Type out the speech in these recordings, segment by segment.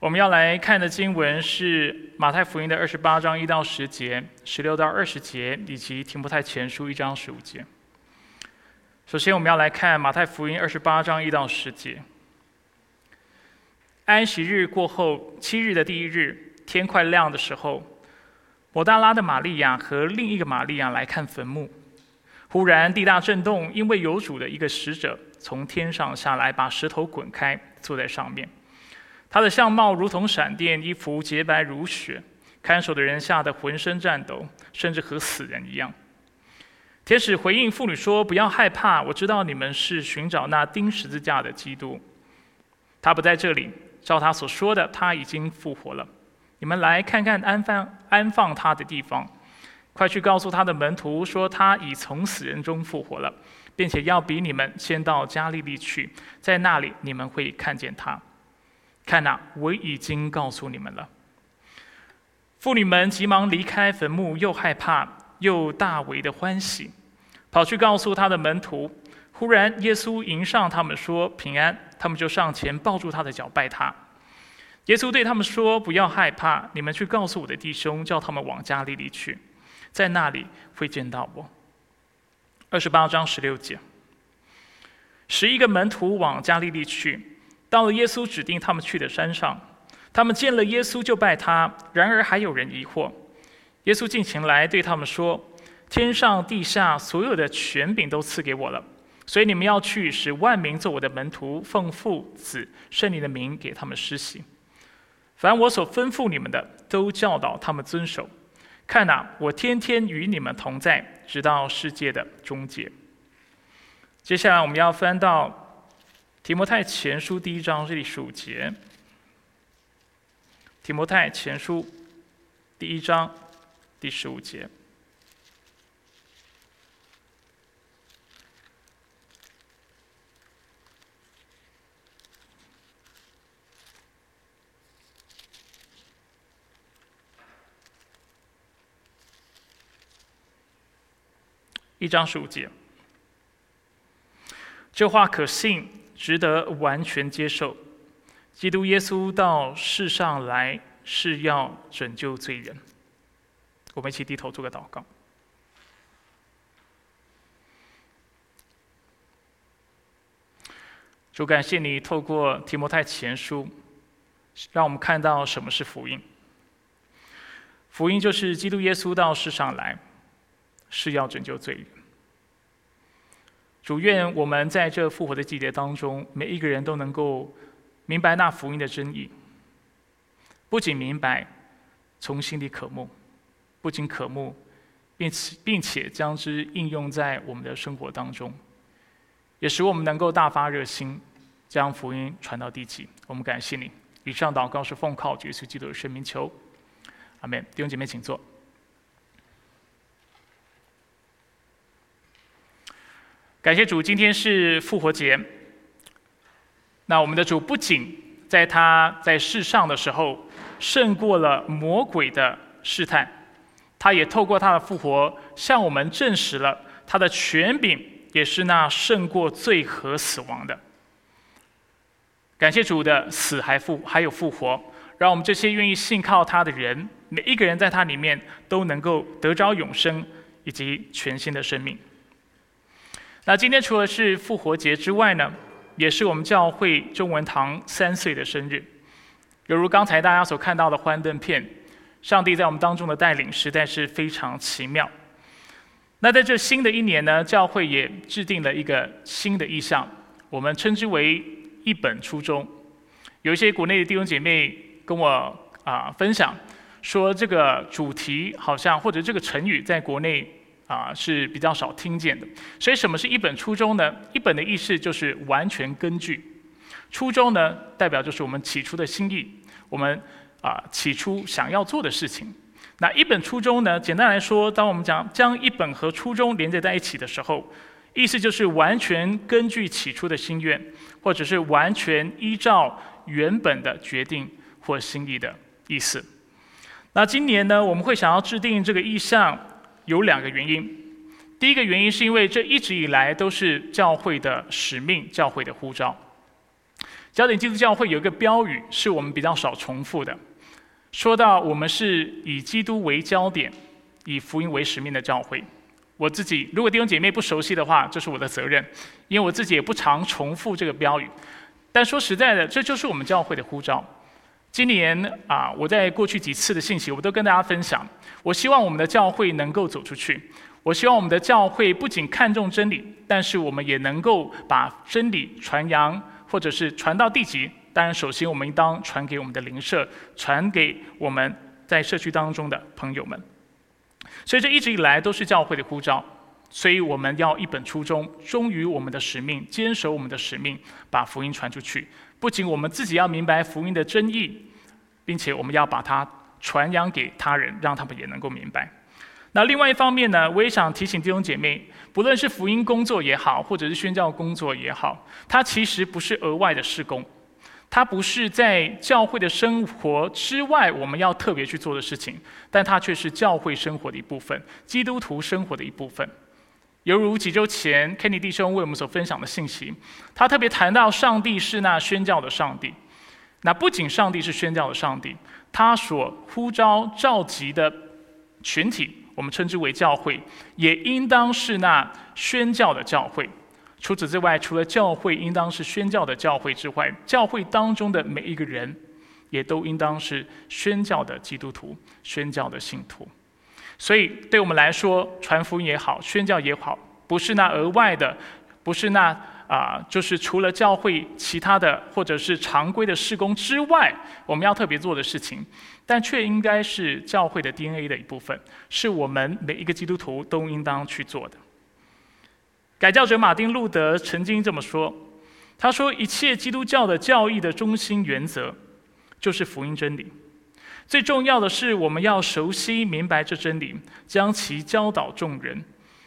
我们要来看的经文是马太福音的二十八章一到十节、十六到二十节，以及提摩太前书一章十五节。首先，我们要来看马太福音二十八章一到十节。安息日过后七日的第一日，天快亮的时候，摩大拉的玛利亚和另一个玛利亚来看坟墓。忽然地大震动，因为有主的一个使者从天上下来，把石头滚开，坐在上面。他的相貌如同闪电，衣服洁白如雪。看守的人吓得浑身颤抖，甚至和死人一样。天使回应妇女说：“不要害怕，我知道你们是寻找那钉十字架的基督。他不在这里，照他所说的，他已经复活了。你们来看看安放安放他的地方。快去告诉他的门徒说，他已从死人中复活了，并且要比你们先到加利利去，在那里你们会看见他。”看呐，我已经告诉你们了。妇女们急忙离开坟墓，又害怕又大为的欢喜，跑去告诉他的门徒。忽然，耶稣迎上他们说：“平安！”他们就上前抱住他的脚拜他。耶稣对他们说：“不要害怕，你们去告诉我的弟兄，叫他们往加利利去，在那里会见到我。”二十八章十六节，十一个门徒往加利利去。到了耶稣指定他们去的山上，他们见了耶稣就拜他。然而还有人疑惑。耶稣进前来对他们说：“天上地下所有的权柄都赐给我了，所以你们要去，使万民做我的门徒，奉父子圣灵的名给他们施洗。凡我所吩咐你们的，都教导他们遵守。看哪，我天天与你们同在，直到世界的终结。”接下来我们要翻到。提摩太前书第一章这里十五节。提摩太前书第一章第十五节。一章十五节，这话可信。值得完全接受，基督耶稣到世上来是要拯救罪人。我们一起低头做个祷告。主感谢你透过提摩太前书，让我们看到什么是福音。福音就是基督耶稣到世上来是要拯救罪人。主愿我们在这复活的季节当中，每一个人都能够明白那福音的真意。不仅明白，从心里渴慕；不仅渴慕，并且并且将之应用在我们的生活当中，也使我们能够大发热心，将福音传到地极。我们感谢你。以上祷告是奉靠耶稣基督的圣名求，阿门。弟兄姐妹，请坐。感谢主，今天是复活节。那我们的主不仅在他在世上的时候胜过了魔鬼的试探，他也透过他的复活向我们证实了他的权柄也是那胜过罪和死亡的。感谢主的死还复还有复活，让我们这些愿意信靠他的人，每一个人在他里面都能够得着永生以及全新的生命。那今天除了是复活节之外呢，也是我们教会中文堂三岁的生日。犹如刚才大家所看到的幻灯片，上帝在我们当中的带领实在是非常奇妙。那在这新的一年呢，教会也制定了一个新的意向，我们称之为一本初衷。有一些国内的弟兄姐妹跟我啊分享，说这个主题好像或者这个成语在国内。啊，是比较少听见的。所以，什么是一本初衷呢？一本的意思就是完全根据。初衷呢，代表就是我们起初的心意，我们啊起初想要做的事情。那一本初衷呢，简单来说，当我们讲将一本和初衷连接在一起的时候，意思就是完全根据起初的心愿，或者是完全依照原本的决定或心意的意思。那今年呢，我们会想要制定这个意向。有两个原因，第一个原因是因为这一直以来都是教会的使命、教会的呼召。焦点基督教会有一个标语，是我们比较少重复的，说到我们是以基督为焦点，以福音为使命的教会。我自己如果弟兄姐妹不熟悉的话，这是我的责任，因为我自己也不常重复这个标语。但说实在的，这就是我们教会的呼召。今年啊，我在过去几次的信息，我都跟大家分享。我希望我们的教会能够走出去。我希望我们的教会不仅看重真理，但是我们也能够把真理传扬，或者是传到地极。当然，首先我们应当传给我们的邻舍，传给我们在社区当中的朋友们。所以这一直以来都是教会的呼召。所以我们要一本初衷，忠于我们的使命，坚守我们的使命，把福音传出去。不仅我们自己要明白福音的真意，并且我们要把它传扬给他人，让他们也能够明白。那另外一方面呢，我也想提醒弟兄姐妹，不论是福音工作也好，或者是宣教工作也好，它其实不是额外的事工，它不是在教会的生活之外我们要特别去做的事情，但它却是教会生活的一部分，基督徒生活的一部分。犹如几周前 Kenny 弟兄为我们所分享的信息，他特别谈到上帝是那宣教的上帝。那不仅上帝是宣教的上帝，他所呼召召集的群体，我们称之为教会，也应当是那宣教的教会。除此之外，除了教会应当是宣教的教会之外，教会当中的每一个人，也都应当是宣教的基督徒、宣教的信徒。所以，对我们来说，传福音也好，宣教也好，不是那额外的，不是那啊，就是除了教会其他的或者是常规的事工之外，我们要特别做的事情，但却应该是教会的 DNA 的一部分，是我们每一个基督徒都应当去做的。改教者马丁路德曾经这么说：“他说，一切基督教的教义的中心原则，就是福音真理。”最重要的是，我们要熟悉明白这真理，将其教导众人，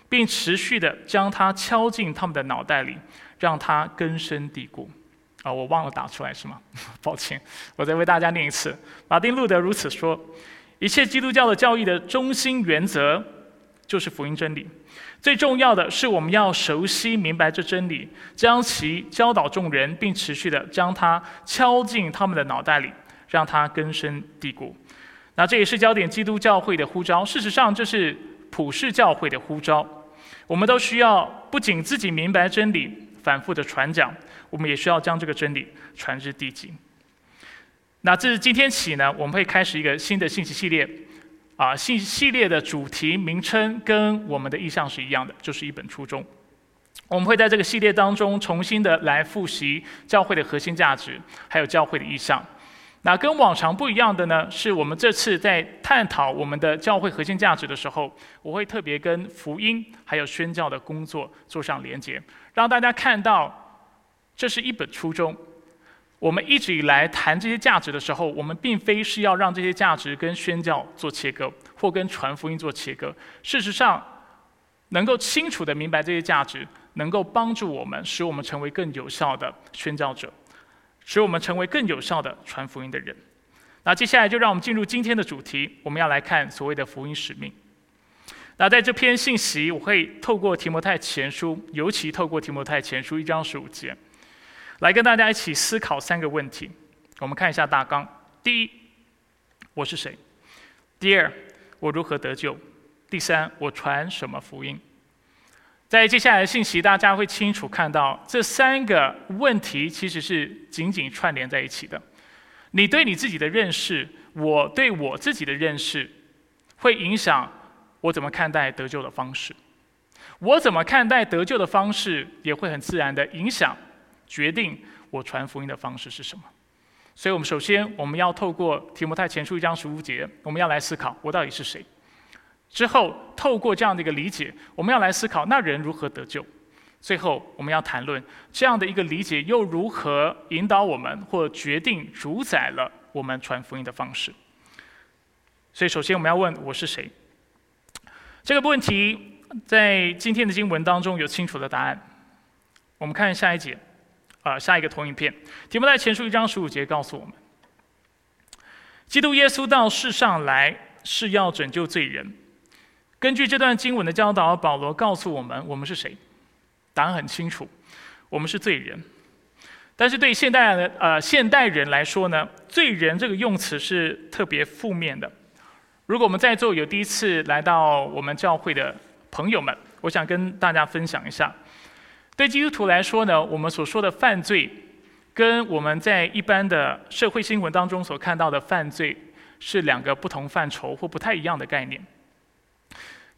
并持续的将它敲进他们的脑袋里，让它根深蒂固。啊，我忘了打出来是吗？抱歉，我再为大家念一次。马丁路德如此说：一切基督教的教义的中心原则就是福音真理。最重要的是，我们要熟悉明白这真理，将其教导众人，并持续的将它敲进他们的脑袋里。让它根深蒂固。那这也是焦点基督教会的呼召。事实上，这是普世教会的呼召。我们都需要不仅自己明白真理，反复的传讲，我们也需要将这个真理传至地极。那自今天起呢，我们会开始一个新的信息系列。啊，信息系列的主题名称跟我们的意向是一样的，就是一本初衷。我们会在这个系列当中重新的来复习教会的核心价值，还有教会的意向。那跟往常不一样的呢，是我们这次在探讨我们的教会核心价值的时候，我会特别跟福音还有宣教的工作做上连接，让大家看到这是一本初衷。我们一直以来谈这些价值的时候，我们并非是要让这些价值跟宣教做切割，或跟传福音做切割。事实上，能够清楚的明白这些价值，能够帮助我们，使我们成为更有效的宣教者。使我们成为更有效的传福音的人。那接下来就让我们进入今天的主题，我们要来看所谓的福音使命。那在这篇信息，我会透过提摩太前书，尤其透过提摩太前书一章十五节，来跟大家一起思考三个问题。我们看一下大纲：第一，我是谁？第二，我如何得救？第三，我传什么福音？在接下来的信息，大家会清楚看到这三个问题其实是紧紧串联在一起的。你对你自己的认识，我对我自己的认识，会影响我怎么看待得救的方式。我怎么看待得救的方式，也会很自然的影响决定我传福音的方式是什么。所以，我们首先我们要透过提摩太前书一章十五节，我们要来思考我到底是谁。之后，透过这样的一个理解，我们要来思考那人如何得救。最后，我们要谈论这样的一个理解又如何引导我们或决定主宰了我们传福音的方式。所以，首先我们要问我是谁？这个问题在今天的经文当中有清楚的答案。我们看下一节，啊，下一个投影片，题目在前书一章十五节告诉我们：基督耶稣到世上来是要拯救罪人。根据这段经文的教导，保罗告诉我们：我们是谁？答案很清楚，我们是罪人。但是对现代的呃现代人来说呢，罪人这个用词是特别负面的。如果我们在座有第一次来到我们教会的朋友们，我想跟大家分享一下，对基督徒来说呢，我们所说的犯罪，跟我们在一般的社会新闻当中所看到的犯罪是两个不同范畴或不太一样的概念。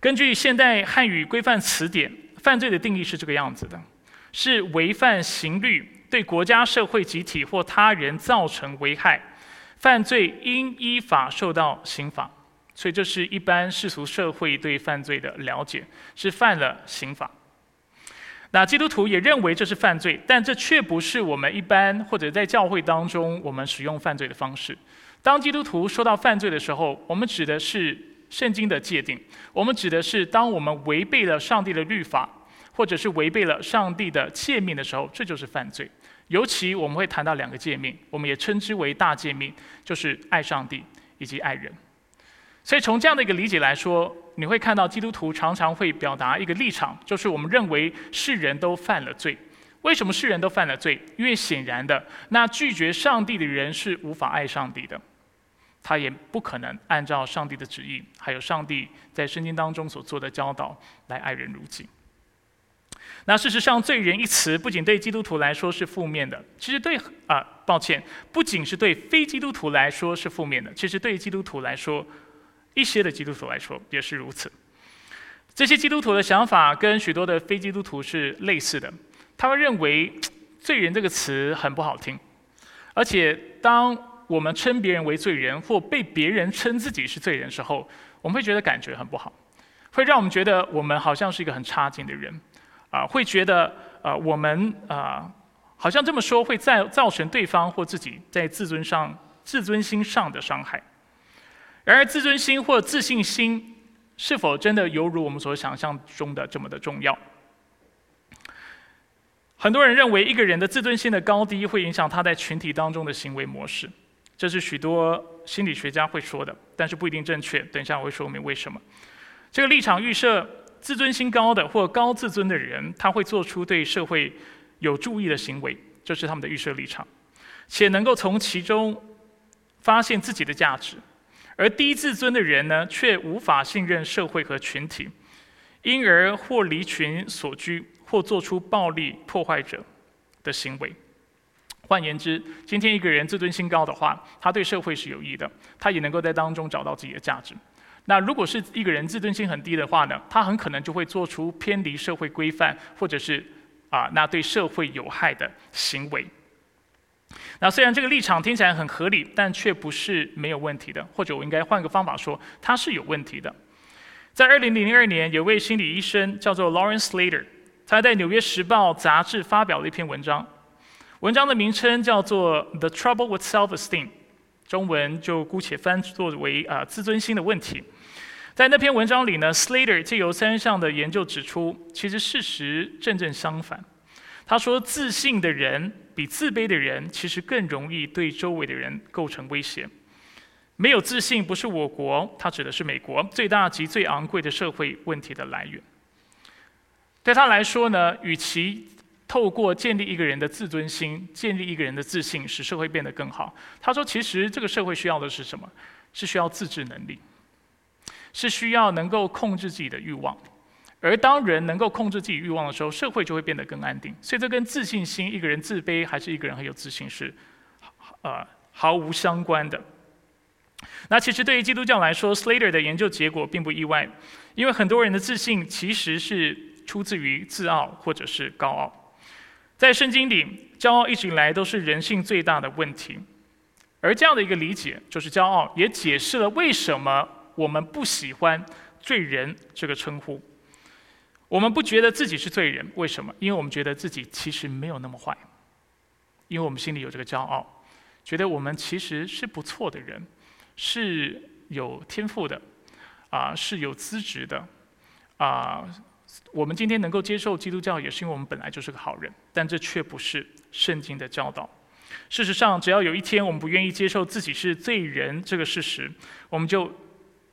根据现代汉语规范词典，犯罪的定义是这个样子的：是违反刑律，对国家、社会集体或他人造成危害，犯罪应依法受到刑罚。所以，这是一般世俗社会对犯罪的了解，是犯了刑法。那基督徒也认为这是犯罪，但这却不是我们一般或者在教会当中我们使用犯罪的方式。当基督徒说到犯罪的时候，我们指的是圣经的界定，我们指的是当我们违背了上帝的律法，或者是违背了上帝的诫命的时候，这就是犯罪。尤其我们会谈到两个诫命，我们也称之为大诫命，就是爱上帝以及爱人。所以从这样的一个理解来说，你会看到基督徒常常会表达一个立场，就是我们认为世人都犯了罪。为什么世人都犯了罪？因为显然的，那拒绝上帝的人是无法爱上帝的，他也不可能按照上帝的旨意，还有上帝在圣经当中所做的教导来爱人如己。那事实上，“罪人”一词不仅对基督徒来说是负面的，其实对啊，抱歉，不仅是对非基督徒来说是负面的，其实对基督徒来说。一些的基督徒来说也是如此。这些基督徒的想法跟许多的非基督徒是类似的。他们认为“罪人”这个词很不好听，而且当我们称别人为罪人，或被别人称自己是罪人时候，我们会觉得感觉很不好，会让我们觉得我们好像是一个很差劲的人，啊，会觉得呃我们啊好像这么说会造造成对方或自己在自尊上自尊心上的伤害。然而，自尊心或自信心是否真的犹如我们所想象中的这么的重要？很多人认为，一个人的自尊心的高低会影响他在群体当中的行为模式，这是许多心理学家会说的，但是不一定正确。等一下我会说明为什么。这个立场预设，自尊心高的或高自尊的人，他会做出对社会有注意的行为，这是他们的预设立场，且能够从其中发现自己的价值。而低自尊的人呢，却无法信任社会和群体，因而或离群所居，或做出暴力破坏者的行为。换言之，今天一个人自尊心高的话，他对社会是有益的，他也能够在当中找到自己的价值。那如果是一个人自尊心很低的话呢，他很可能就会做出偏离社会规范，或者是啊，那对社会有害的行为。那虽然这个立场听起来很合理，但却不是没有问题的。或者我应该换个方法说，它是有问题的。在二零零二年，有位心理医生叫做 Lawrence Slater，他在《纽约时报》杂志发表了一篇文章，文章的名称叫做《The Trouble with Self-Esteem》，中文就姑且翻作为啊自尊心的问题。在那篇文章里呢，Slater 借由三项的研究指出，其实事实正正相反。他说，自信的人比自卑的人其实更容易对周围的人构成威胁。没有自信不是我国，他指的是美国最大及最昂贵的社会问题的来源。对他来说呢，与其透过建立一个人的自尊心，建立一个人的自信，使社会变得更好，他说，其实这个社会需要的是什么？是需要自制能力，是需要能够控制自己的欲望。而当人能够控制自己欲望的时候，社会就会变得更安定。所以这跟自信心，一个人自卑还是一个人很有自信是，呃，毫无相关的。那其实对于基督教来说，Slater 的研究结果并不意外，因为很多人的自信其实是出自于自傲或者是高傲。在圣经里，骄傲一直以来都是人性最大的问题。而这样的一个理解，就是骄傲，也解释了为什么我们不喜欢“罪人”这个称呼。我们不觉得自己是罪人，为什么？因为我们觉得自己其实没有那么坏，因为我们心里有这个骄傲，觉得我们其实是不错的人，是有天赋的，啊，是有资质的，啊，我们今天能够接受基督教，也是因为我们本来就是个好人，但这却不是圣经的教导。事实上，只要有一天我们不愿意接受自己是罪人这个事实，我们就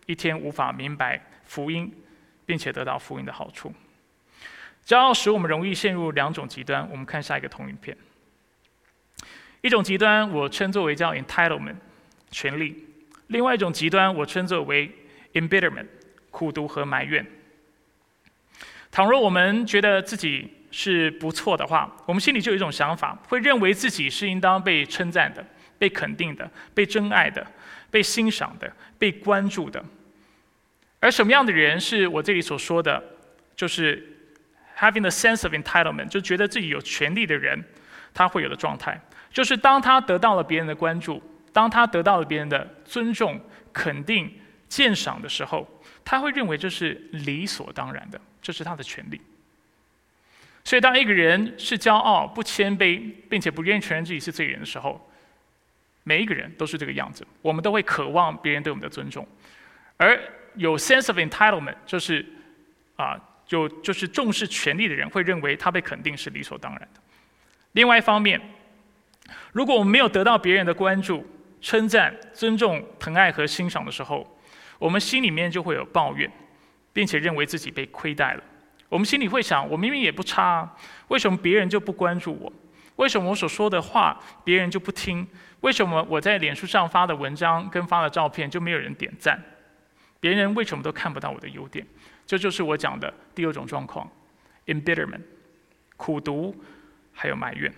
一天无法明白福音，并且得到福音的好处。骄傲使我们容易陷入两种极端。我们看下一个同影片。一种极端我称作为叫 entitlement，权利；另外一种极端我称作为 embitterment，苦读和埋怨。倘若我们觉得自己是不错的话，我们心里就有一种想法，会认为自己是应当被称赞的、被肯定的、被真爱的、被欣赏的、被关注的。而什么样的人是我这里所说的，就是 having the sense of entitlement，就觉得自己有权利的人，他会有的状态，就是当他得到了别人的关注，当他得到了别人的尊重、肯定、鉴赏的时候，他会认为这是理所当然的，这是他的权利。所以，当一个人是骄傲、不谦卑，并且不愿意承认自己是罪人的时候，每一个人都是这个样子。我们都会渴望别人对我们的尊重，而有 sense of entitlement，就是啊，就就是重视权利的人会认为他被肯定是理所当然的。另外一方面，如果我们没有得到别人的关注、称赞、尊重、疼爱和欣赏的时候，我们心里面就会有抱怨，并且认为自己被亏待了。我们心里会想：我明明也不差，为什么别人就不关注我？为什么我所说的话别人就不听？为什么我在脸书上发的文章跟发的照片就没有人点赞？别人为什么都看不到我的优点？这就是我讲的第二种状况：embitterment，苦读，还有埋怨。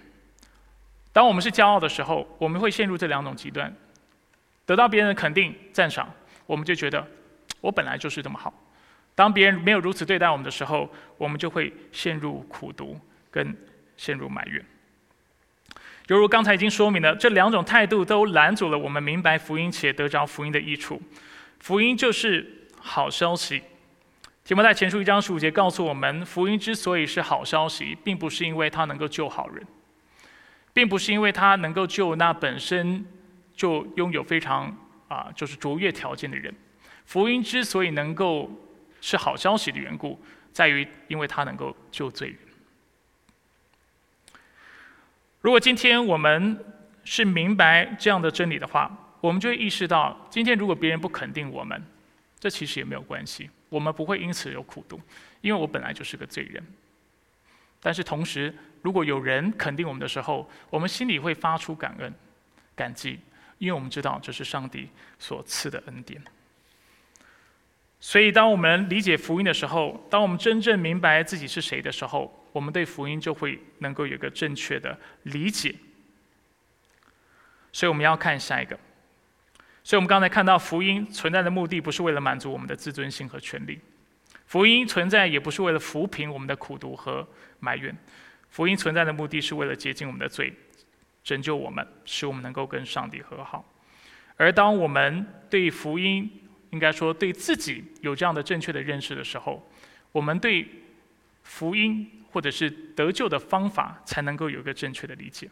当我们是骄傲的时候，我们会陷入这两种极端：得到别人的肯定、赞赏，我们就觉得我本来就是这么好；当别人没有如此对待我们的时候，我们就会陷入苦读跟陷入埋怨。犹如刚才已经说明了，这两种态度都拦阻了我们明白福音且得着福音的益处。福音就是好消息。提摩太前书一章十五节告诉我们，福音之所以是好消息，并不是因为它能够救好人，并不是因为它能够救那本身就拥有非常啊就是卓越条件的人。福音之所以能够是好消息的缘故，在于因为它能够救罪人。如果今天我们是明白这样的真理的话，我们就会意识到，今天如果别人不肯定我们，这其实也没有关系，我们不会因此有苦读，因为我本来就是个罪人。但是同时，如果有人肯定我们的时候，我们心里会发出感恩、感激，因为我们知道这是上帝所赐的恩典。所以，当我们理解福音的时候，当我们真正明白自己是谁的时候，我们对福音就会能够有个正确的理解。所以，我们要看下一个。所以我们刚才看到，福音存在的目的不是为了满足我们的自尊心和权利，福音存在也不是为了抚平我们的苦读和埋怨，福音存在的目的是为了洁净我们的罪，拯救我们，使我们能够跟上帝和好。而当我们对福音，应该说对自己有这样的正确的认识的时候，我们对福音或者是得救的方法才能够有一个正确的理解。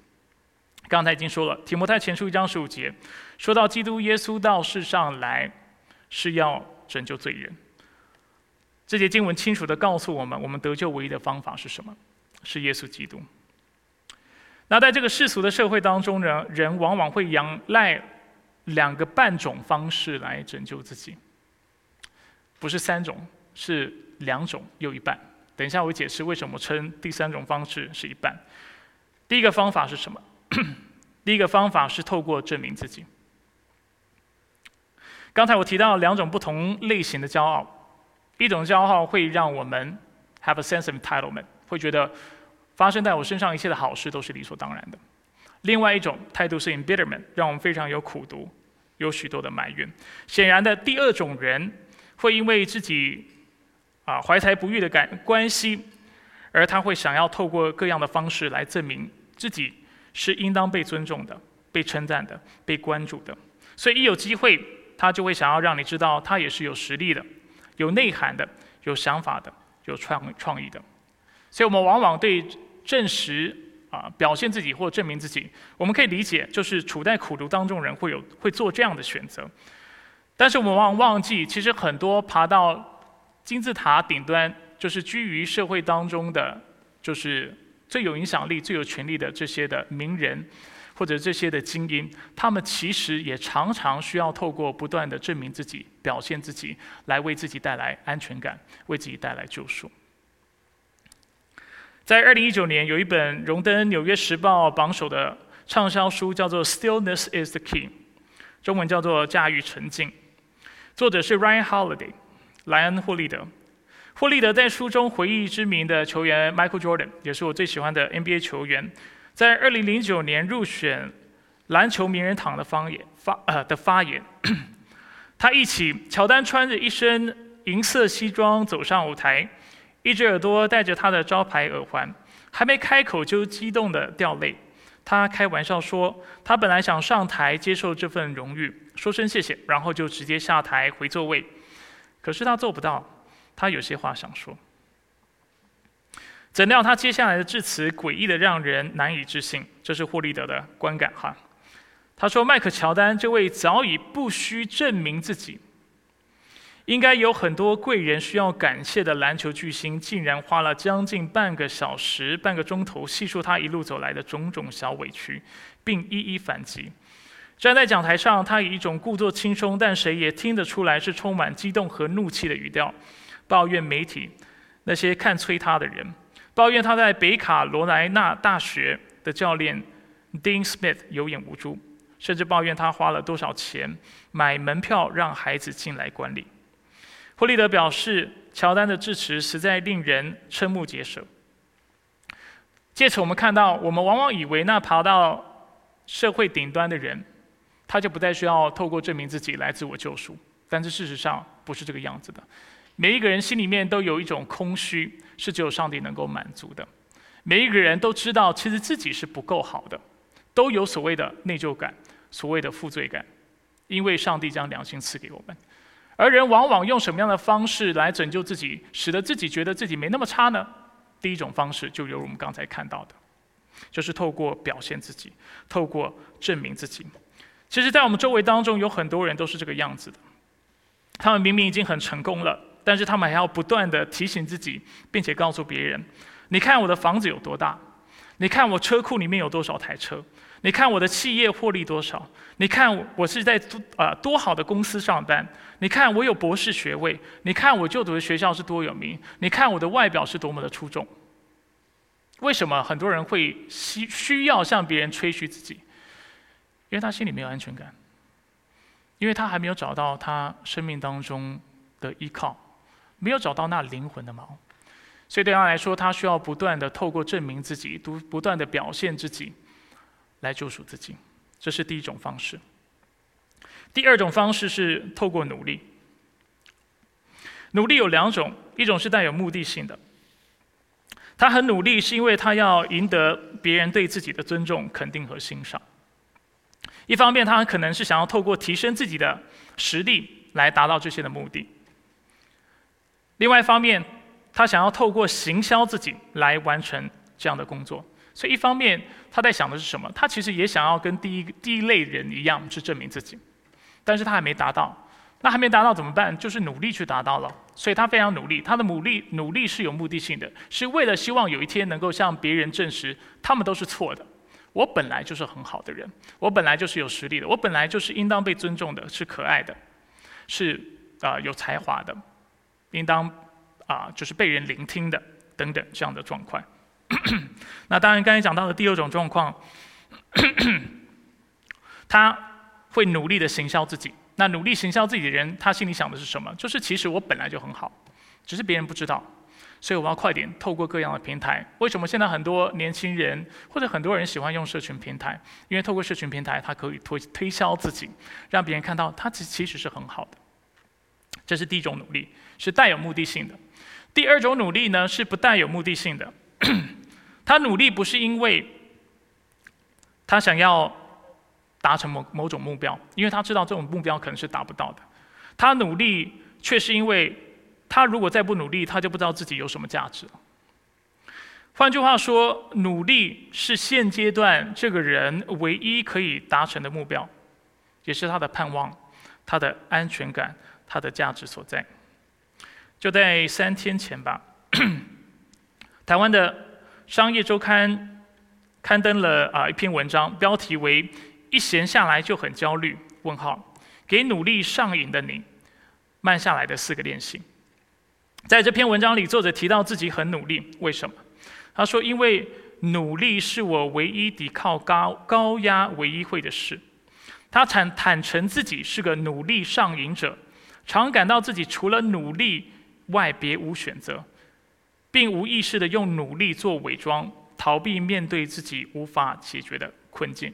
刚才已经说了，《提摩太前书》一章十五节，说到基督耶稣到世上来是要拯救罪人。这节经文清楚的告诉我们，我们得救唯一的方法是什么？是耶稣基督。那在这个世俗的社会当中呢，人往往会仰赖两个半种方式来拯救自己，不是三种，是两种又一半。等一下我解释为什么称第三种方式是一半。第一个方法是什么？第一个方法是透过证明自己。刚才我提到两种不同类型的骄傲，一种骄傲会让我们 have a sense of entitlement，会觉得发生在我身上一切的好事都是理所当然的；另外一种态度是 embitterment，让我们非常有苦读，有许多的埋怨。显然的，第二种人会因为自己啊怀才不遇的感关系，而他会想要透过各样的方式来证明自己。是应当被尊重的、被称赞的、被关注的。所以一有机会，他就会想要让你知道，他也是有实力的、有内涵的、有想法的、有创创意的。所以我们往往对证实啊、表现自己或证明自己，我们可以理解，就是处在苦读当中人会有会做这样的选择。但是我们往往忘记，其实很多爬到金字塔顶端，就是居于社会当中的，就是。最有影响力、最有权力的这些的名人，或者这些的精英，他们其实也常常需要透过不断的证明自己、表现自己，来为自己带来安全感，为自己带来救赎。在二零一九年，有一本荣登《纽约时报》榜首的畅销书，叫做《Stillness is the Key》，中文叫做《驾驭沉静》，作者是 Ryan Holiday，莱恩·霍利德。霍利德在书中回忆知名的球员 Michael Jordan，也是我最喜欢的 NBA 球员，在2009年入选篮球名人堂的发言发呃的发言。他一起，乔丹穿着一身银色西装走上舞台，一只耳朵戴着他的招牌耳环，还没开口就激动的掉泪。他开玩笑说，他本来想上台接受这份荣誉，说声谢谢，然后就直接下台回座位。可是他做不到，他有些话想说。怎料他接下来的致辞诡异的让人难以置信，这是霍利德的观感哈。他说：“迈克乔丹这位早已不需证明自己。”应该有很多贵人需要感谢的篮球巨星，竟然花了将近半个小时、半个钟头细数他一路走来的种种小委屈，并一一反击。站在讲台上，他以一种故作轻松，但谁也听得出来是充满激动和怒气的语调，抱怨媒体那些看催他的人，抱怨他在北卡罗来纳大学的教练 Dean Smith 有眼无珠，甚至抱怨他花了多少钱买门票让孩子进来管理。霍利德表示，乔丹的致辞实在令人瞠目结舌。借此，我们看到，我们往往以为那爬到社会顶端的人，他就不再需要透过证明自己来自我救赎。但是事实上不是这个样子的。每一个人心里面都有一种空虚，是只有上帝能够满足的。每一个人都知道，其实自己是不够好的，都有所谓的内疚感，所谓的负罪感，因为上帝将良心赐给我们。而人往往用什么样的方式来拯救自己，使得自己觉得自己没那么差呢？第一种方式就如我们刚才看到的，就是透过表现自己，透过证明自己。其实，在我们周围当中，有很多人都是这个样子的。他们明明已经很成功了，但是他们还要不断的提醒自己，并且告诉别人：“你看我的房子有多大，你看我车库里面有多少台车。”你看我的企业获利多少？你看我是在多啊多好的公司上班？你看我有博士学位？你看我就读的学校是多有名？你看我的外表是多么的出众？为什么很多人会需需要向别人吹嘘自己？因为他心里没有安全感，因为他还没有找到他生命当中的依靠，没有找到那灵魂的锚，所以对他来说，他需要不断的透过证明自己，不不断的表现自己。来救赎自己，这是第一种方式。第二种方式是透过努力。努力有两种，一种是带有目的性的，他很努力是因为他要赢得别人对自己的尊重、肯定和欣赏。一方面，他可能是想要透过提升自己的实力来达到这些的目的；另外一方面，他想要透过行销自己来完成这样的工作。所以，一方面他在想的是什么？他其实也想要跟第一第一类人一样去证明自己，但是他还没达到。那还没达到怎么办？就是努力去达到了。所以他非常努力，他的努力努力是有目的性的，是为了希望有一天能够向别人证实他们都是错的。我本来就是很好的人，我本来就是有实力的，我本来就是应当被尊重的，是可爱的，是啊有才华的，应当啊就是被人聆听的等等这样的状况。那当然，刚才讲到的第二种状况，他会努力的行销自己。那努力行销自己的人，他心里想的是什么？就是其实我本来就很好，只是别人不知道，所以我要快点透过各样的平台。为什么现在很多年轻人或者很多人喜欢用社群平台？因为透过社群平台，他可以推推销自己，让别人看到他其其实是很好的。这是第一种努力，是带有目的性的。第二种努力呢，是不带有目的性的。他努力不是因为他想要达成某某种目标，因为他知道这种目标可能是达不到的。他努力却是因为他如果再不努力，他就不知道自己有什么价值了。换句话说，努力是现阶段这个人唯一可以达成的目标，也是他的盼望、他的安全感、他的价值所在。就在三天前吧。台湾的商业周刊刊登了啊一篇文章，标题为“一闲下来就很焦虑”，问号，给努力上瘾的你，慢下来的四个练习。在这篇文章里，作者提到自己很努力，为什么？他说：“因为努力是我唯一抵抗高高压唯一会的事。他坦坦诚自己是个努力上瘾者，常感到自己除了努力外别无选择，并无意识的用努力做伪装，逃避面对自己无法解决的困境。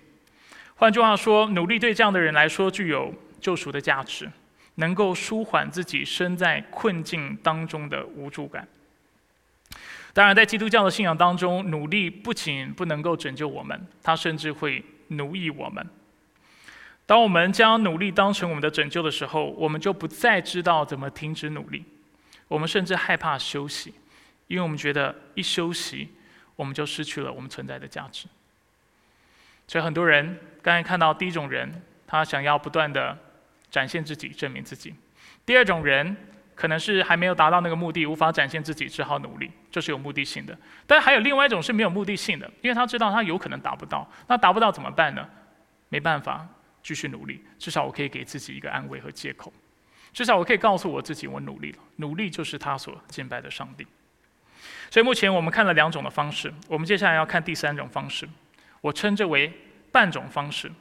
换句话说，努力对这样的人来说具有救赎的价值，能够舒缓自己身在困境当中的无助感。当然，在基督教的信仰当中，努力不仅不能够拯救我们，它甚至会奴役我们。当我们将努力当成我们的拯救的时候，我们就不再知道怎么停止努力。我们甚至害怕休息，因为我们觉得一休息，我们就失去了我们存在的价值。所以很多人刚才看到第一种人，他想要不断的展现自己、证明自己；第二种人可能是还没有达到那个目的，无法展现自己，只好努力，这是有目的性的。但还有另外一种是没有目的性的，因为他知道他有可能达不到，那达不到怎么办呢？没办法。继续努力，至少我可以给自己一个安慰和借口。至少我可以告诉我自己，我努力了。努力就是他所敬拜的上帝。所以目前我们看了两种的方式，我们接下来要看第三种方式，我称之为半种方式。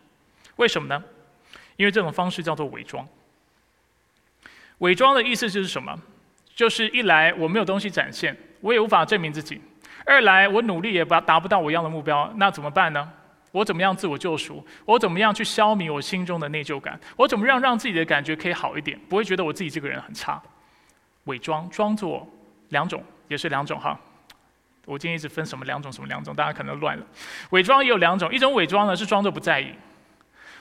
为什么呢？因为这种方式叫做伪装。伪装的意思就是什么？就是一来我没有东西展现，我也无法证明自己；二来我努力也达达不到我要的目标，那怎么办呢？我怎么样自我救赎？我怎么样去消弭我心中的内疚感？我怎么样让自己的感觉可以好一点？不会觉得我自己这个人很差？伪装，装作两种，也是两种哈。我今天一直分什么两种什么两种，大家可能乱了。伪装也有两种，一种伪装呢是装作不在意，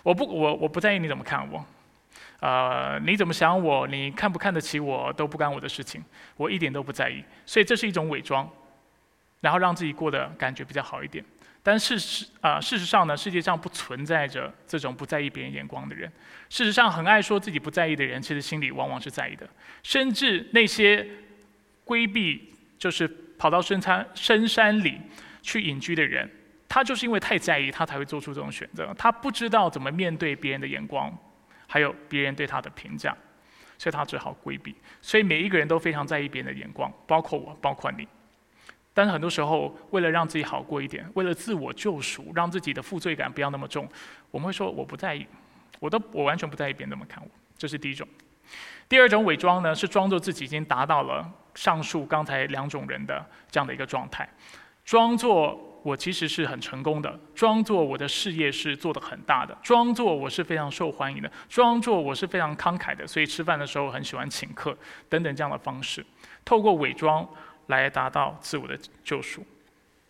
我不我我不在意你怎么看我，呃你怎么想我，你看不看得起我都不干我的事情，我一点都不在意。所以这是一种伪装，然后让自己过得感觉比较好一点。但事实啊，事实上呢，世界上不存在着这种不在意别人眼光的人。事实上，很爱说自己不在意的人，其实心里往往是在意的。甚至那些规避，就是跑到深山深山里去隐居的人，他就是因为太在意，他才会做出这种选择。他不知道怎么面对别人的眼光，还有别人对他的评价，所以他只好规避。所以每一个人都非常在意别人的眼光，包括我，包括你。但是很多时候，为了让自己好过一点，为了自我救赎，让自己的负罪感不要那么重，我们会说我不在意，我都我完全不在意别人怎么看我。这是第一种。第二种伪装呢，是装作自己已经达到了上述刚才两种人的这样的一个状态，装作我其实是很成功的，装作我的事业是做得很大的，装作我是非常受欢迎的，装作我是非常慷慨的，所以吃饭的时候很喜欢请客等等这样的方式，透过伪装。来达到自我的救赎。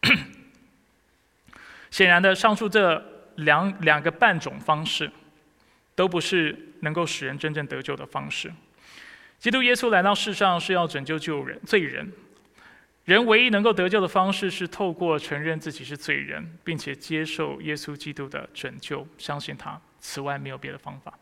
显然的，上述这两两个半种方式，都不是能够使人真正得救的方式。基督耶稣来到世上是要拯救救人罪人，人唯一能够得救的方式是透过承认自己是罪人，并且接受耶稣基督的拯救，相信他，此外没有别的方法。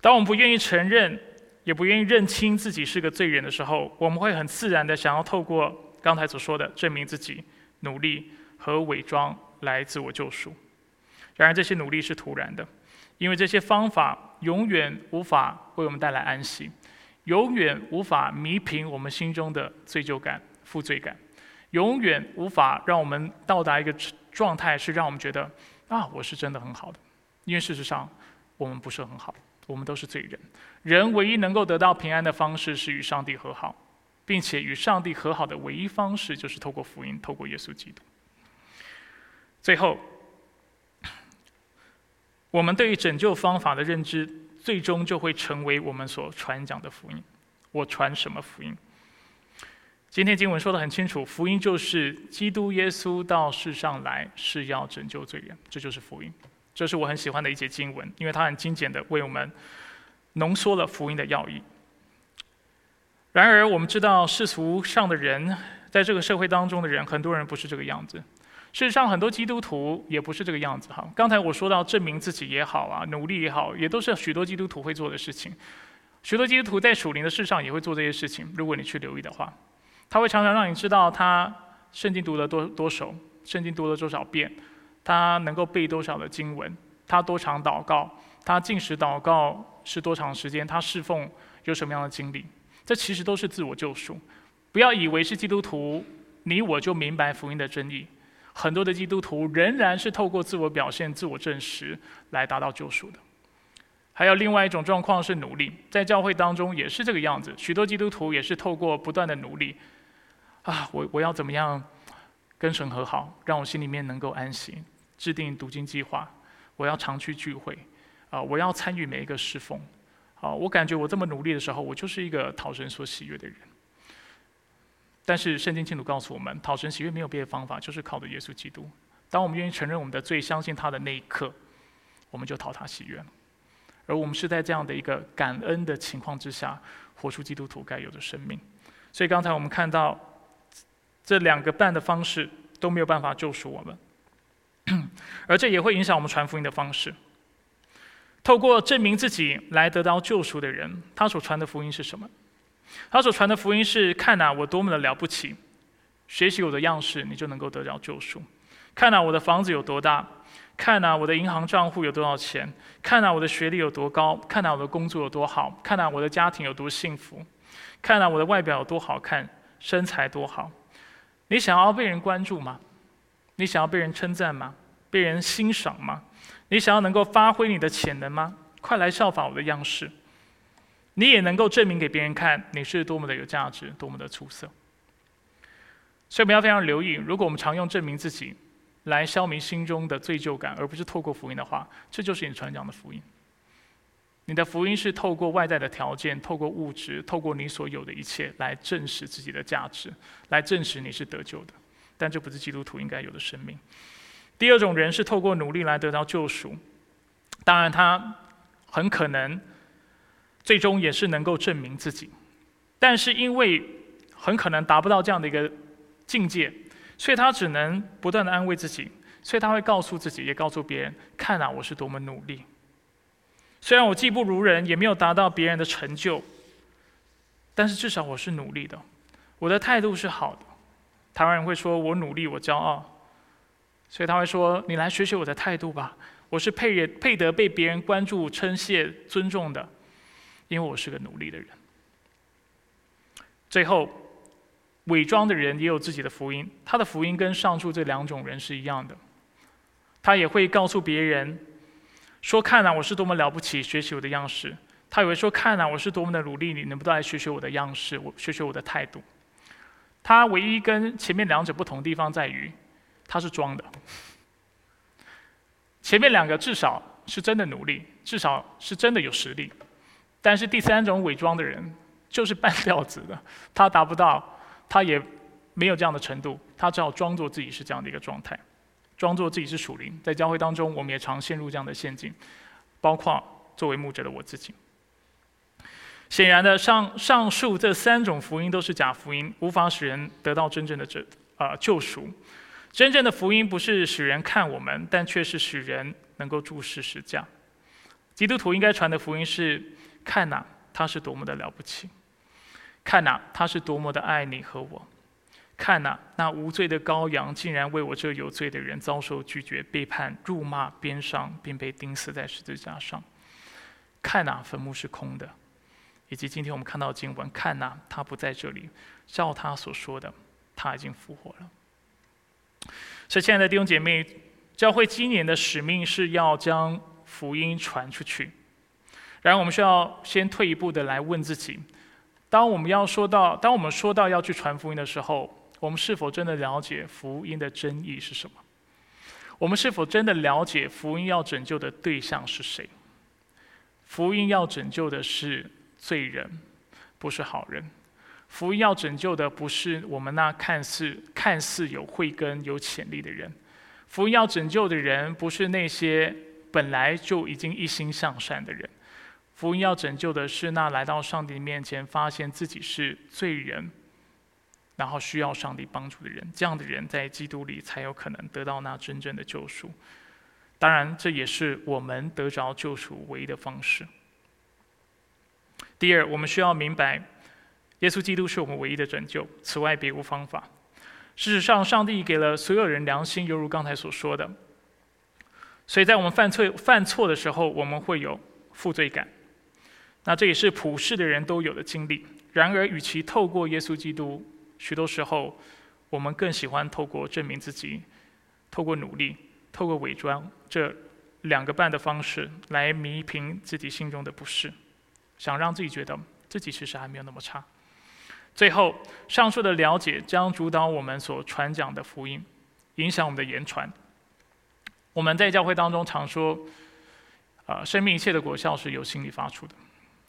当我们不愿意承认。也不愿意认清自己是个罪人的时候，我们会很自然的想要透过刚才所说的证明自己、努力和伪装来自我救赎。然而这些努力是徒然的，因为这些方法永远无法为我们带来安息，永远无法弥平我们心中的罪疚感、负罪感，永远无法让我们到达一个状态，是让我们觉得啊，我是真的很好的。因为事实上，我们不是很好。我们都是罪人，人唯一能够得到平安的方式是与上帝和好，并且与上帝和好的唯一方式就是透过福音，透过耶稣基督。最后，我们对于拯救方法的认知，最终就会成为我们所传讲的福音。我传什么福音？今天经文说的很清楚，福音就是基督耶稣到世上来是要拯救罪人，这就是福音。这是我很喜欢的一节经文，因为它很精简的为我们浓缩了福音的要义。然而，我们知道世俗上的人，在这个社会当中的人，很多人不是这个样子。事实上，很多基督徒也不是这个样子。哈，刚才我说到证明自己也好啊，努力也好，也都是许多基督徒会做的事情。许多基督徒在属灵的事上也会做这些事情。如果你去留意的话，他会常常让你知道他圣经读了多多少，圣经读了多少遍。他能够背多少的经文？他多长祷告？他进食祷告是多长时间？他侍奉有什么样的经历？这其实都是自我救赎。不要以为是基督徒你我就明白福音的真意。很多的基督徒仍然是透过自我表现、自我证实来达到救赎的。还有另外一种状况是努力，在教会当中也是这个样子。许多基督徒也是透过不断的努力，啊，我我要怎么样跟神和好，让我心里面能够安心，制定读经计划，我要常去聚会，啊，我要参与每一个侍奉，啊，我感觉我这么努力的时候，我就是一个讨神所喜悦的人。但是圣经清楚告诉我们，讨神喜悦没有别的方法，就是靠着耶稣基督。当我们愿意承认我们的罪，相信他的那一刻，我们就讨他喜悦。而我们是在这样的一个感恩的情况之下，活出基督徒该有的生命。所以刚才我们看到这两个办的方式都没有办法救赎我们，而这也会影响我们传福音的方式。透过证明自己来得到救赎的人，他所传的福音是什么？他所传的福音是：看呐，我多么的了不起！学习我的样式，你就能够得到救赎。看呐，我的房子有多大。看呐，我的银行账户有多少钱？看呐，我的学历有多高？看呐，我的工作有多好？看呐，我的家庭有多幸福？看呐，我的外表有多好看？身材多好？你想要被人关注吗？你想要被人称赞吗？被人欣赏吗？你想要能够发挥你的潜能吗？快来效法我的样式，你也能够证明给别人看你是多么的有价值，多么的出色。所以我们要非常留意，如果我们常用证明自己。来消弭心中的罪疚感，而不是透过福音的话，这就是你传讲的福音。你的福音是透过外在的条件，透过物质，透过你所有的一切来证实自己的价值，来证实你是得救的。但这不是基督徒应该有的生命。第二种人是透过努力来得到救赎，当然他很可能最终也是能够证明自己，但是因为很可能达不到这样的一个境界。所以他只能不断的安慰自己，所以他会告诉自己，也告诉别人：看啊，我是多么努力。虽然我技不如人，也没有达到别人的成就，但是至少我是努力的，我的态度是好的。台湾人会说我努力，我骄傲，所以他会说：你来学学我的态度吧，我是配配得被别人关注、称谢、尊重的，因为我是个努力的人。最后。伪装的人也有自己的福音，他的福音跟上述这两种人是一样的。他也会告诉别人说：“看啊，我是多么了不起，学习我的样式。”他以为说：“看啊，我是多么的努力，你能不能来学学我的样式，我学学我的态度？”他唯一跟前面两者不同的地方在于，他是装的。前面两个至少是真的努力，至少是真的有实力，但是第三种伪装的人就是半吊子的，他达不到。他也没有这样的程度，他只好装作自己是这样的一个状态，装作自己是属灵。在教会当中，我们也常陷入这样的陷阱，包括作为牧者的我自己。显然的，上上述这三种福音都是假福音，无法使人得到真正的这啊救赎。真正的福音不是使人看我们，但却是使人能够注视实价。基督徒应该传的福音是：看呐，他是多么的了不起。看呐，他是多么的爱你和我！看呐，那无罪的羔羊竟然为我这有罪的人遭受拒绝、背叛、辱骂、鞭伤，并被钉死在十字架上。看呐，坟墓是空的，以及今天我们看到经文，看呐，他不在这里，照他所说的，他已经复活了。所以，亲爱的弟兄姐妹，教会今年的使命是要将福音传出去。然后，我们需要先退一步的来问自己。当我们要说到，当我们说到要去传福音的时候，我们是否真的了解福音的真意是什么？我们是否真的了解福音要拯救的对象是谁？福音要拯救的是罪人，不是好人。福音要拯救的不是我们那看似看似有慧根、有潜力的人。福音要拯救的人，不是那些本来就已经一心向善的人。福音要拯救的是那来到上帝面前，发现自己是罪人，然后需要上帝帮助的人。这样的人在基督里才有可能得到那真正的救赎。当然，这也是我们得着救赎唯一的方式。第二，我们需要明白，耶稣基督是我们唯一的拯救，此外别无方法。事实上，上帝给了所有人良心，犹如刚才所说的。所以在我们犯错犯错的时候，我们会有负罪感。那这也是普世的人都有的经历。然而，与其透过耶稣基督，许多时候我们更喜欢透过证明自己、透过努力、透过伪装这两个半的方式来弥平自己心中的不适，想让自己觉得自己其实还没有那么差。最后，上述的了解将主导我们所传讲的福音，影响我们的言传。我们在教会当中常说，啊，生命一切的果效是由心里发出的。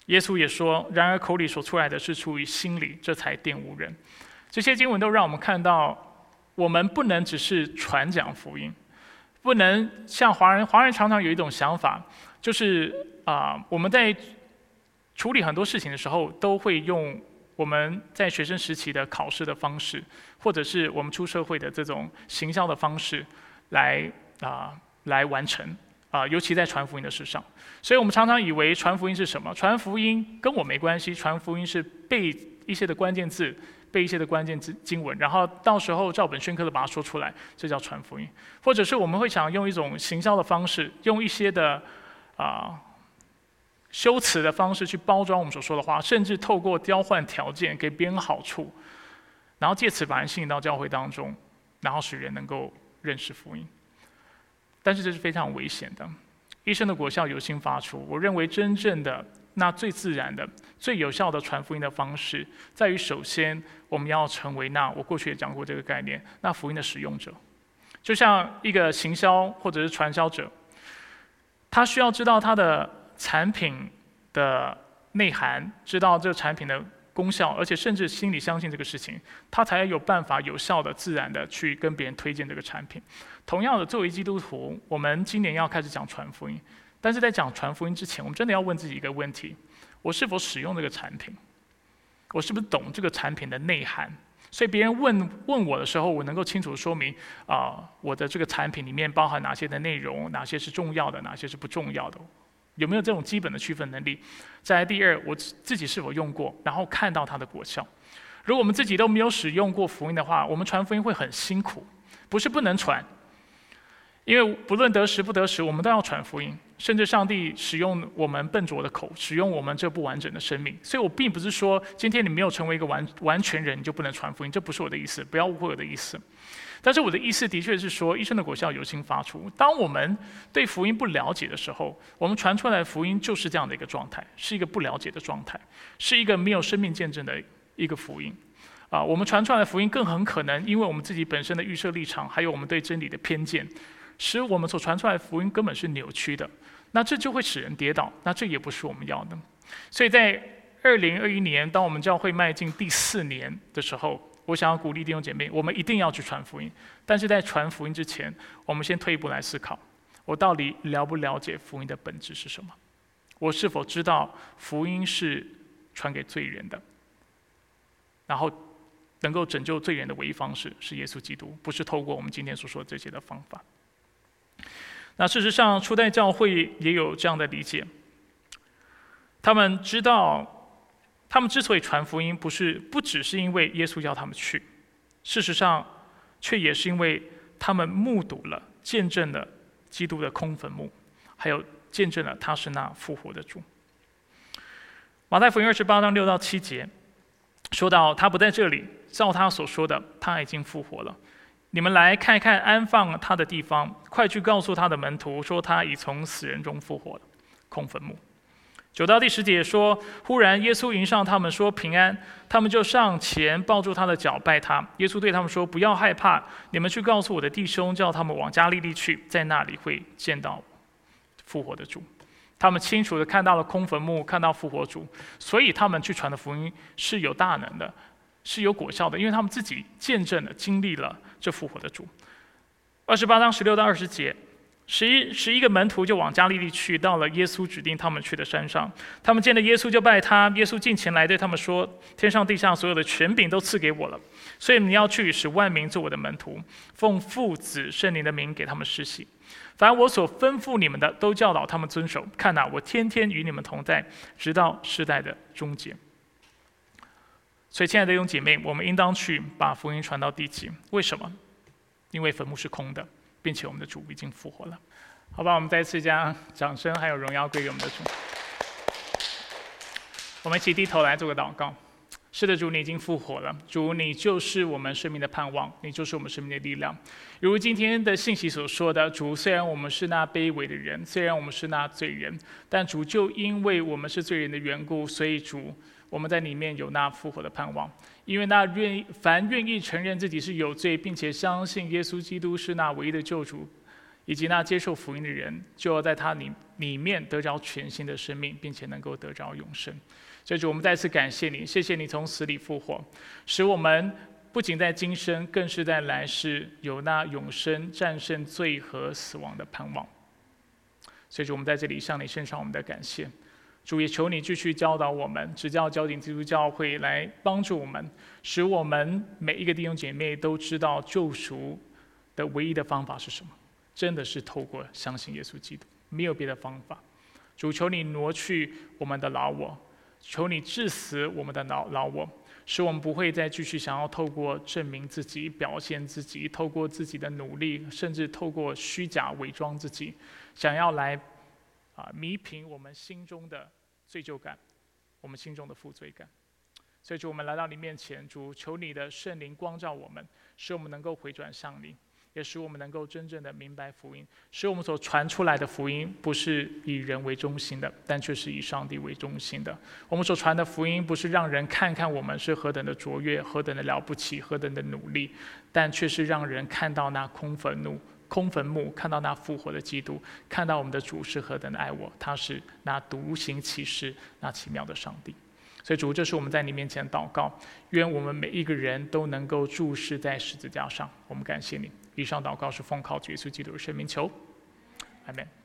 耶稣也说：“然而口里所出来的是出于心里，这才玷污人。”这些经文都让我们看到，我们不能只是传讲福音，不能像华人，华人常常有一种想法，就是啊，我们在处理很多事情的时候，都会用我们在学生时期的考试的方式，或者是我们出社会的这种行销的方式，来啊来完成啊，尤其在传福音的事上。所以我们常常以为传福音是什么？传福音跟我没关系，传福音是背一些的关键字，背一些的关键字经文，然后到时候照本宣科的把它说出来，这叫传福音。或者是我们会想用一种行销的方式，用一些的啊修辞的方式去包装我们所说的话，甚至透过交换条件给别人好处，然后借此把人吸引到教会当中，然后使人能够认识福音。但是这是非常危险的。医生的果效由心发出。我认为真正的那最自然的、最有效的传福音的方式，在于首先我们要成为那我过去也讲过这个概念，那福音的使用者。就像一个行销或者是传销者，他需要知道他的产品的内涵，知道这个产品的功效，而且甚至心里相信这个事情，他才有办法有效的、自然的去跟别人推荐这个产品。同样的，作为基督徒，我们今年要开始讲传福音。但是在讲传福音之前，我们真的要问自己一个问题：我是否使用这个产品？我是不是懂这个产品的内涵？所以别人问问我的时候，我能够清楚说明啊，我的这个产品里面包含哪些的内容，哪些是重要的，哪些是不重要的？有没有这种基本的区分能力？再第二，我自己是否用过，然后看到它的果效？如果我们自己都没有使用过福音的话，我们传福音会很辛苦，不是不能传。因为不论得时不得时，我们都要传福音。甚至上帝使用我们笨拙的口，使用我们这不完整的生命。所以我并不是说今天你没有成为一个完完全人，你就不能传福音，这不是我的意思，不要误会我的意思。但是我的意思的确是说，医生的果效由心发出。当我们对福音不了解的时候，我们传出来的福音就是这样的一个状态，是一个不了解的状态，是一个没有生命见证的一个福音。啊，我们传出来的福音更很可能，因为我们自己本身的预设立场，还有我们对真理的偏见。使我们所传出来的福音根本是扭曲的，那这就会使人跌倒，那这也不是我们要的。所以在二零二一年，当我们教会迈进第四年的时候，我想要鼓励弟兄姐妹，我们一定要去传福音。但是在传福音之前，我们先退一步来思考：我到底了不了解福音的本质是什么？我是否知道福音是传给罪人的？然后能够拯救罪人的唯一方式是耶稣基督，不是透过我们今天所说这些的方法。那事实上，初代教会也有这样的理解。他们知道，他们之所以传福音，不是不只是因为耶稣要他们去，事实上，却也是因为他们目睹了、见证了基督的空坟墓，还有见证了他是那复活的主。马太福音二十八章六到七节说到，他不在这里，照他所说的，他已经复活了。你们来看一看安放他的地方，快去告诉他的门徒说他已从死人中复活了。空坟墓。九到第十节说，忽然耶稣迎上他们说平安，他们就上前抱住他的脚拜他。耶稣对他们说：不要害怕，你们去告诉我的弟兄，叫他们往加利利去，在那里会见到复活的主。他们清楚的看到了空坟墓，看到复活主，所以他们去传的福音是有大能的。是有果效的，因为他们自己见证了、经历了这复活的主。二十八章十六到二十节，十一十一个门徒就往加利利去，到了耶稣指定他们去的山上。他们见了耶稣就拜他。耶稣近前来对他们说：“天上地下所有的权柄都赐给我了，所以你要去使万民做我的门徒，奉父子圣灵的名给他们施洗。凡我所吩咐你们的，都教导他们遵守。看哪，我天天与你们同在，直到世代的终结。”所以，亲爱的弟兄姐妹，我们应当去把福音传到地极。为什么？因为坟墓是空的，并且我们的主已经复活了。好吧，我们再次将掌声还有荣耀归给我们的主。我们一起低头来做个祷告。是的，主，你已经复活了。主，你就是我们生命的盼望，你就是我们生命的力量。如今天的信息所说的，主，虽然我们是那卑微的人，虽然我们是那罪人，但主就因为我们是罪人的缘故，所以主，我们在里面有那复活的盼望。因为那愿意凡愿意承认自己是有罪，并且相信耶稣基督是那唯一的救主，以及那接受福音的人，就要在他里里面得着全新的生命，并且能够得着永生。所以主，我们再次感谢你，谢谢你从死里复活，使我们不仅在今生，更是在来世有那永生、战胜罪和死亡的盼望。所以主，我们在这里向你献上我们的感谢。主也求你继续教导我们，指教交警基督教会来帮助我们，使我们每一个弟兄姐妹都知道救赎的唯一的方法是什么，真的是透过相信耶稣基督，没有别的方法。主求你挪去我们的老我。求你致死我们的老老我，使我们不会再继续想要透过证明自己、表现自己，透过自己的努力，甚至透过虚假伪装自己，想要来啊弥平我们心中的罪疚感，我们心中的负罪感。所以主，我们来到你面前，主求你的圣灵光照我们，使我们能够回转向你。也使我们能够真正的明白福音，使我们所传出来的福音不是以人为中心的，但却是以上帝为中心的。我们所传的福音不是让人看看我们是何等的卓越、何等的了不起、何等的努力，但却是让人看到那空坟墓、空坟墓，看到那复活的基督，看到我们的主是何等的爱我，他是那独行其事、那奇妙的上帝。所以主，这是我们在你面前祷告，愿我们每一个人都能够注视在十字架上。我们感谢你。以上祷告是奉靠耶稣基督的圣名求，阿门。